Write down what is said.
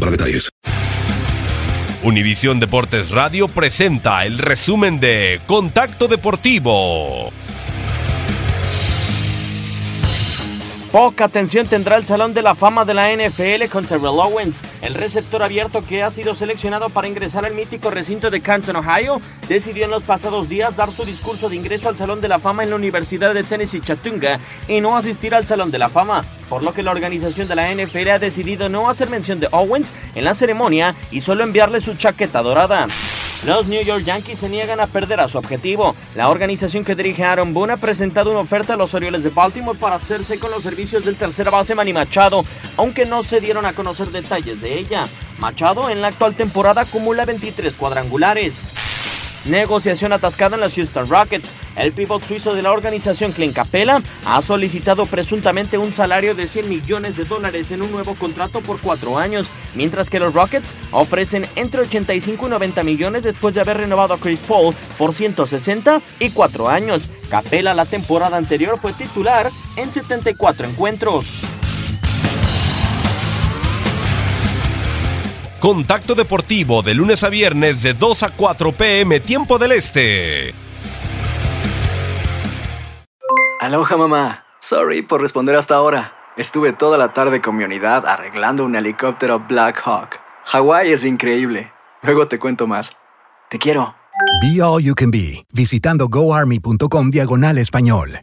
para detalles. Univisión Deportes Radio presenta el resumen de Contacto Deportivo. Poca atención tendrá el Salón de la Fama de la NFL con Terrell Owens, el receptor abierto que ha sido seleccionado para ingresar al mítico recinto de Canton, Ohio, decidió en los pasados días dar su discurso de ingreso al Salón de la Fama en la Universidad de Tennessee Chattanooga y no asistir al Salón de la Fama, por lo que la organización de la NFL ha decidido no hacer mención de Owens en la ceremonia y solo enviarle su chaqueta dorada. Los New York Yankees se niegan a perder a su objetivo. La organización que dirige Aaron Boone ha presentado una oferta a los Orioles de Baltimore para hacerse con los servicios del tercera base Manny Machado, aunque no se dieron a conocer detalles de ella. Machado en la actual temporada acumula 23 cuadrangulares. Negociación atascada en los Houston Rockets. El pivot suizo de la organización Clint Capella ha solicitado presuntamente un salario de 100 millones de dólares en un nuevo contrato por cuatro años, mientras que los Rockets ofrecen entre 85 y 90 millones después de haber renovado a Chris Paul por 160 y 4 años. Capella la temporada anterior fue titular en 74 encuentros. Contacto Deportivo de lunes a viernes de 2 a 4 pm tiempo del este. Aloha mamá. Sorry por responder hasta ahora. Estuve toda la tarde con mi unidad arreglando un helicóptero Black Hawk. Hawái es increíble. Luego te cuento más. Te quiero. Be All You Can Be, visitando goarmy.com diagonal español.